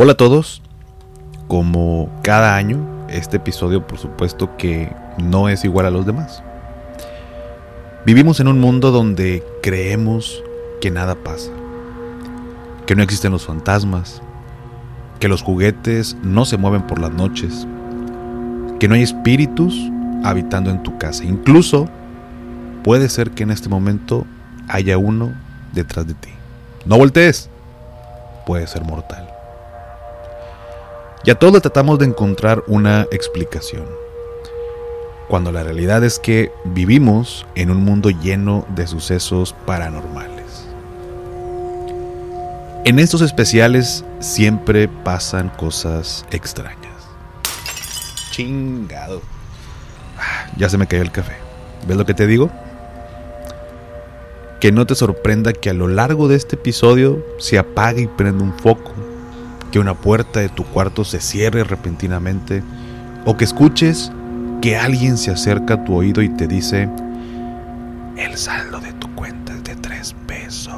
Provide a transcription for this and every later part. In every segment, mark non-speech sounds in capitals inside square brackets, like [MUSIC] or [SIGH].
Hola a todos, como cada año, este episodio por supuesto que no es igual a los demás. Vivimos en un mundo donde creemos que nada pasa, que no existen los fantasmas, que los juguetes no se mueven por las noches, que no hay espíritus habitando en tu casa. Incluso puede ser que en este momento haya uno detrás de ti. No voltees, puede ser mortal. Y a todos tratamos de encontrar una explicación. Cuando la realidad es que vivimos en un mundo lleno de sucesos paranormales. En estos especiales siempre pasan cosas extrañas. Chingado. Ah, ya se me cayó el café. ¿Ves lo que te digo? Que no te sorprenda que a lo largo de este episodio se apague y prenda un foco que una puerta de tu cuarto se cierre repentinamente o que escuches que alguien se acerca a tu oído y te dice, el saldo de tu cuenta es de tres pesos.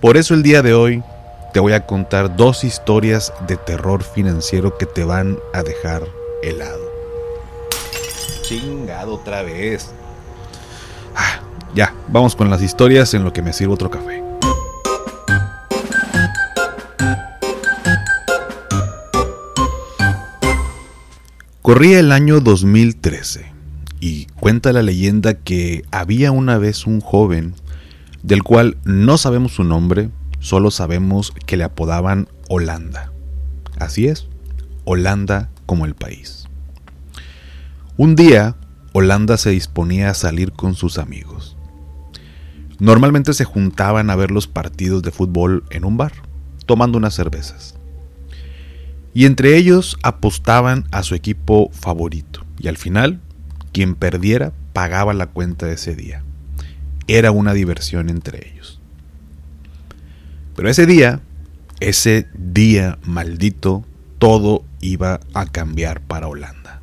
Por eso el día de hoy te voy a contar dos historias de terror financiero que te van a dejar helado. Chingado otra vez. Ah, ya, vamos con las historias en lo que me sirvo otro café. Corría el año 2013 y cuenta la leyenda que había una vez un joven del cual no sabemos su nombre, solo sabemos que le apodaban Holanda. Así es, Holanda como el país. Un día, Holanda se disponía a salir con sus amigos. Normalmente se juntaban a ver los partidos de fútbol en un bar, tomando unas cervezas y entre ellos apostaban a su equipo favorito. Y al final, quien perdiera pagaba la cuenta de ese día. Era una diversión entre ellos. Pero ese día, ese día maldito, todo iba a cambiar para Holanda.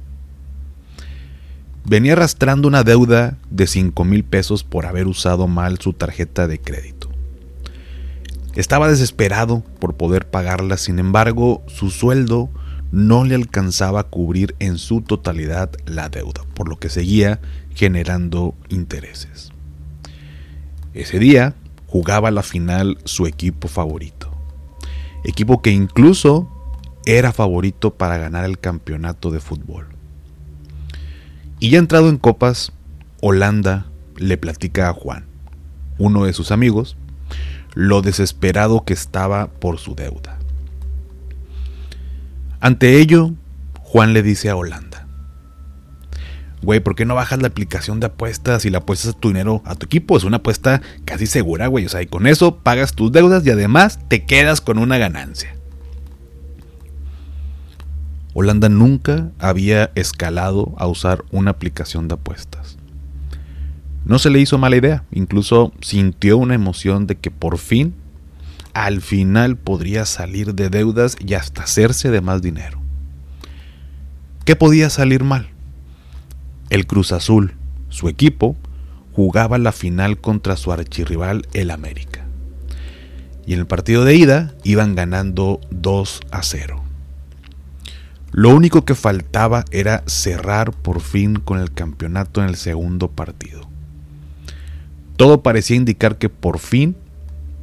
Venía arrastrando una deuda de 5 mil pesos por haber usado mal su tarjeta de crédito. Estaba desesperado por poder pagarla, sin embargo, su sueldo no le alcanzaba a cubrir en su totalidad la deuda, por lo que seguía generando intereses. Ese día jugaba la final su equipo favorito, equipo que incluso era favorito para ganar el campeonato de fútbol. Y ya entrado en copas, Holanda le platica a Juan, uno de sus amigos, lo desesperado que estaba por su deuda. Ante ello, Juan le dice a Holanda, güey, ¿por qué no bajas la aplicación de apuestas y le apuestas tu dinero a tu equipo? Es una apuesta casi segura, güey. O sea, y con eso pagas tus deudas y además te quedas con una ganancia. Holanda nunca había escalado a usar una aplicación de apuestas. No se le hizo mala idea, incluso sintió una emoción de que por fin, al final podría salir de deudas y hasta hacerse de más dinero. ¿Qué podía salir mal? El Cruz Azul, su equipo, jugaba la final contra su archirrival el América. Y en el partido de ida iban ganando 2 a 0. Lo único que faltaba era cerrar por fin con el campeonato en el segundo partido. Todo parecía indicar que por fin,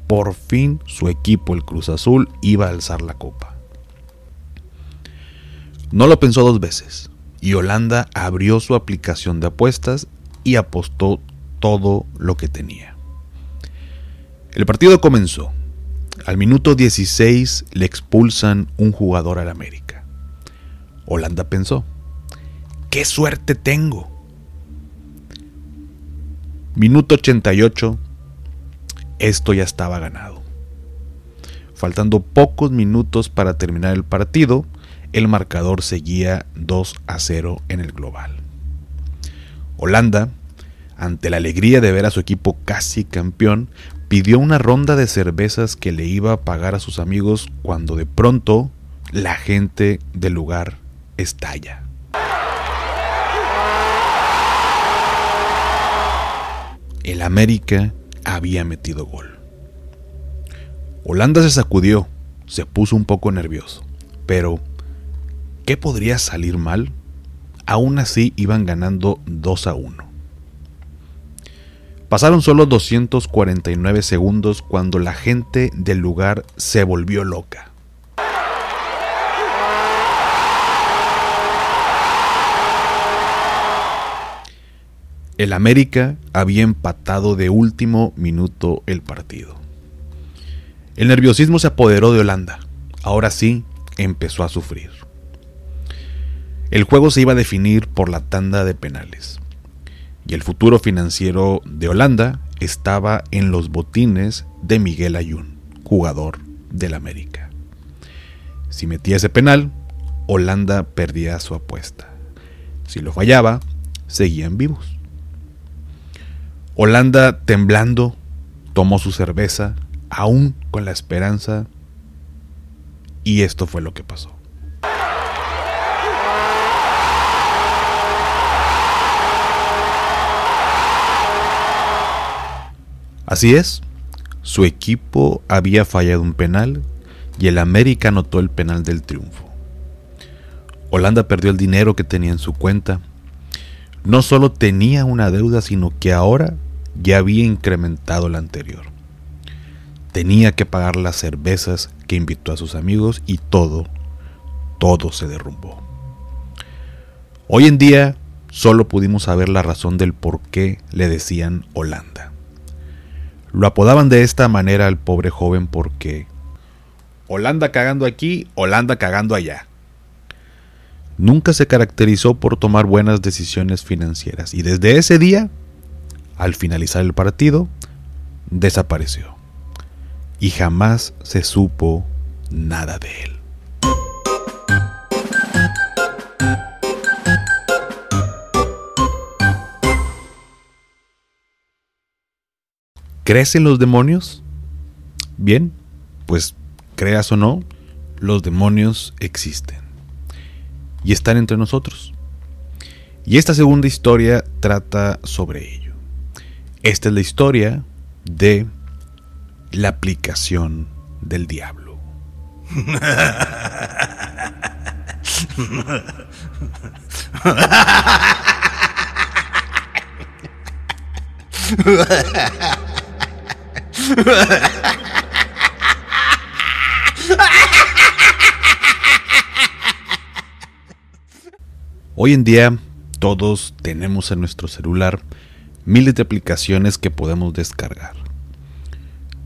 por fin su equipo, el Cruz Azul, iba a alzar la copa. No lo pensó dos veces y Holanda abrió su aplicación de apuestas y apostó todo lo que tenía. El partido comenzó. Al minuto 16 le expulsan un jugador al América. Holanda pensó, ¡qué suerte tengo! Minuto 88, esto ya estaba ganado. Faltando pocos minutos para terminar el partido, el marcador seguía 2 a 0 en el global. Holanda, ante la alegría de ver a su equipo casi campeón, pidió una ronda de cervezas que le iba a pagar a sus amigos cuando de pronto la gente del lugar estalla. El América había metido gol. Holanda se sacudió, se puso un poco nervioso, pero ¿qué podría salir mal? Aún así iban ganando 2 a 1. Pasaron solo 249 segundos cuando la gente del lugar se volvió loca. El América había empatado de último minuto el partido. El nerviosismo se apoderó de Holanda. Ahora sí, empezó a sufrir. El juego se iba a definir por la tanda de penales. Y el futuro financiero de Holanda estaba en los botines de Miguel Ayun, jugador del América. Si metía ese penal, Holanda perdía su apuesta. Si lo fallaba, seguían vivos. Holanda, temblando, tomó su cerveza, aún con la esperanza, y esto fue lo que pasó. Así es, su equipo había fallado un penal y el América anotó el penal del triunfo. Holanda perdió el dinero que tenía en su cuenta. No solo tenía una deuda, sino que ahora ya había incrementado la anterior. Tenía que pagar las cervezas que invitó a sus amigos y todo, todo se derrumbó. Hoy en día solo pudimos saber la razón del por qué le decían Holanda. Lo apodaban de esta manera al pobre joven porque Holanda cagando aquí, Holanda cagando allá. Nunca se caracterizó por tomar buenas decisiones financieras y desde ese día al finalizar el partido, desapareció. Y jamás se supo nada de él. ¿Crees en los demonios? Bien, pues creas o no, los demonios existen. Y están entre nosotros. Y esta segunda historia trata sobre ello. Esta es la historia de la aplicación del diablo. Hoy en día todos tenemos en nuestro celular miles de aplicaciones que podemos descargar.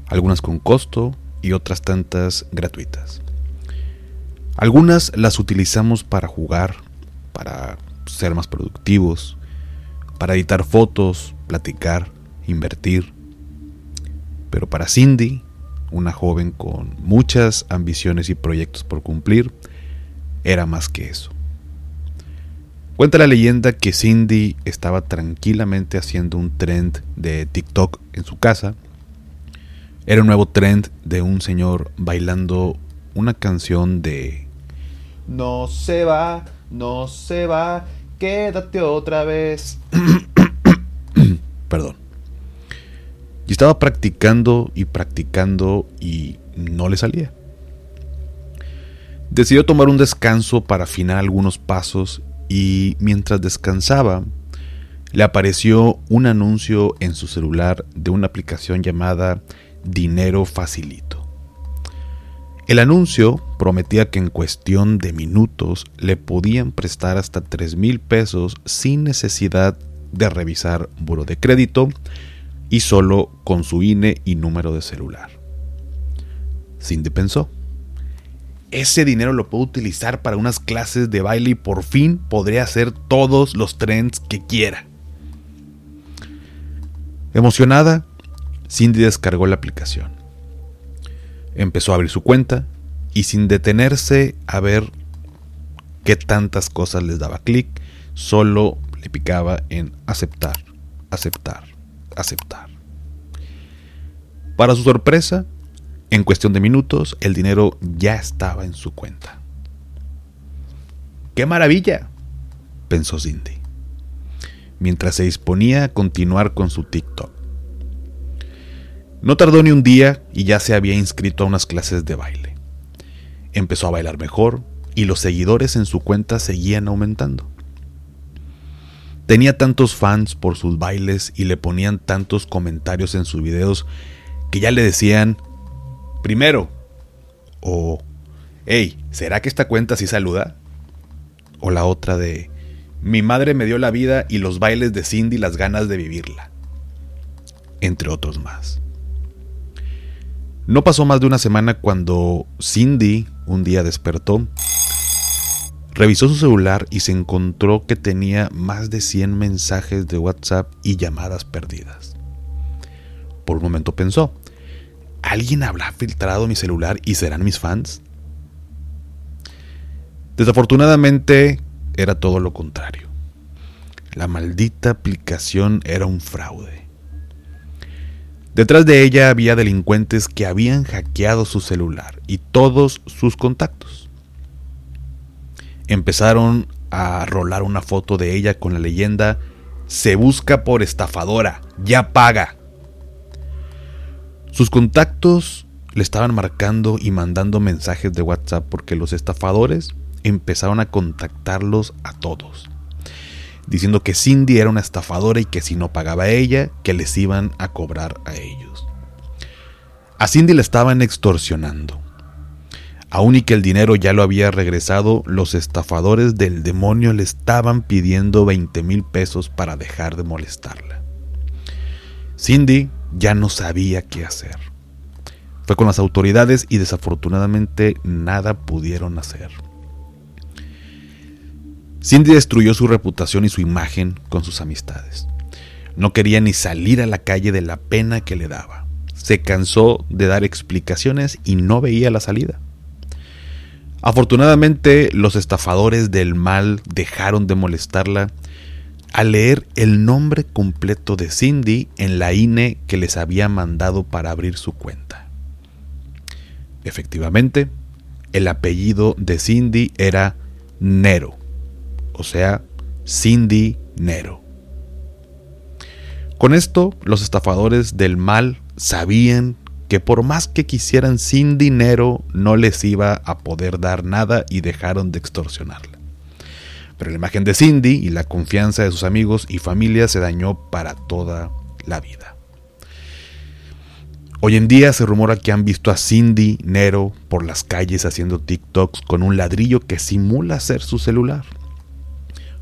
Algunas con costo y otras tantas gratuitas. Algunas las utilizamos para jugar, para ser más productivos, para editar fotos, platicar, invertir. Pero para Cindy, una joven con muchas ambiciones y proyectos por cumplir, era más que eso. Cuenta la leyenda que Cindy estaba tranquilamente haciendo un trend de TikTok en su casa. Era un nuevo trend de un señor bailando una canción de... No se va, no se va, quédate otra vez. [COUGHS] Perdón. Y estaba practicando y practicando y no le salía. Decidió tomar un descanso para afinar algunos pasos y mientras descansaba, le apareció un anuncio en su celular de una aplicación llamada Dinero Facilito. El anuncio prometía que en cuestión de minutos le podían prestar hasta 3 mil pesos sin necesidad de revisar buro de crédito y solo con su INE y número de celular. Cindy pensó ese dinero lo puedo utilizar para unas clases de baile y por fin podré hacer todos los trends que quiera. Emocionada, Cindy descargó la aplicación. Empezó a abrir su cuenta y sin detenerse a ver qué tantas cosas les daba clic, solo le picaba en aceptar, aceptar, aceptar. Para su sorpresa, en cuestión de minutos, el dinero ya estaba en su cuenta. ¡Qué maravilla! pensó Cindy, mientras se disponía a continuar con su TikTok. No tardó ni un día y ya se había inscrito a unas clases de baile. Empezó a bailar mejor y los seguidores en su cuenta seguían aumentando. Tenía tantos fans por sus bailes y le ponían tantos comentarios en sus videos que ya le decían, primero, o, hey, ¿será que esta cuenta sí saluda? O la otra de, mi madre me dio la vida y los bailes de Cindy las ganas de vivirla. Entre otros más. No pasó más de una semana cuando Cindy un día despertó, revisó su celular y se encontró que tenía más de 100 mensajes de WhatsApp y llamadas perdidas. Por un momento pensó, ¿alguien habrá filtrado mi celular y serán mis fans? Desafortunadamente era todo lo contrario. La maldita aplicación era un fraude. Detrás de ella había delincuentes que habían hackeado su celular y todos sus contactos. Empezaron a rolar una foto de ella con la leyenda Se busca por estafadora, ya paga. Sus contactos le estaban marcando y mandando mensajes de WhatsApp porque los estafadores empezaron a contactarlos a todos diciendo que Cindy era una estafadora y que si no pagaba a ella, que les iban a cobrar a ellos. A Cindy le estaban extorsionando. Aún y que el dinero ya lo había regresado, los estafadores del demonio le estaban pidiendo 20 mil pesos para dejar de molestarla. Cindy ya no sabía qué hacer. Fue con las autoridades y desafortunadamente nada pudieron hacer. Cindy destruyó su reputación y su imagen con sus amistades. No quería ni salir a la calle de la pena que le daba. Se cansó de dar explicaciones y no veía la salida. Afortunadamente, los estafadores del mal dejaron de molestarla al leer el nombre completo de Cindy en la INE que les había mandado para abrir su cuenta. Efectivamente, el apellido de Cindy era Nero o sea, Cindy Nero. Con esto, los estafadores del mal sabían que por más que quisieran sin dinero, no les iba a poder dar nada y dejaron de extorsionarla. Pero la imagen de Cindy y la confianza de sus amigos y familia se dañó para toda la vida. Hoy en día se rumora que han visto a Cindy Nero por las calles haciendo TikToks con un ladrillo que simula ser su celular.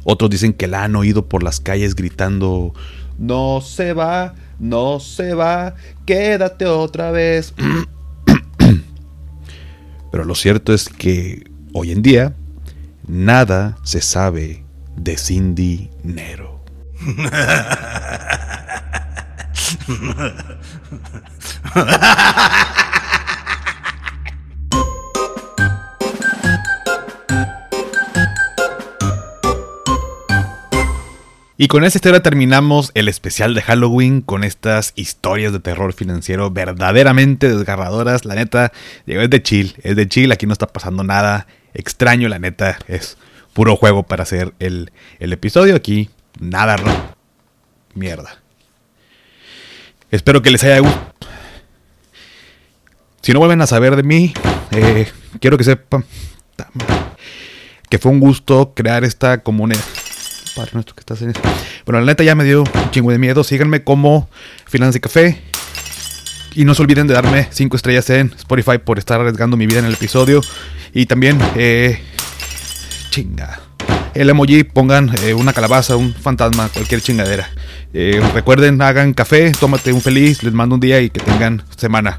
Otros dicen que la han oído por las calles gritando, no se va, no se va, quédate otra vez. [CLEARS THROAT] Pero lo cierto es que hoy en día nada se sabe de Cindy Nero. Y con esta historia terminamos el especial de Halloween con estas historias de terror financiero verdaderamente desgarradoras. La neta, es de chill, es de chill, aquí no está pasando nada extraño, la neta, es puro juego para hacer el, episodio. Aquí nada. Mierda. Espero que les haya gustado. Si no vuelven a saber de mí, eh, quiero que sepan que fue un gusto crear esta comunidad nuestro que estás en Bueno, la neta ya me dio un chingo de miedo. Síganme como Finanzas de Café. Y no se olviden de darme 5 estrellas en Spotify por estar arriesgando mi vida en el episodio. Y también, eh, chinga. El emoji, pongan eh, una calabaza, un fantasma, cualquier chingadera. Eh, recuerden, hagan café, tómate un feliz, les mando un día y que tengan semana.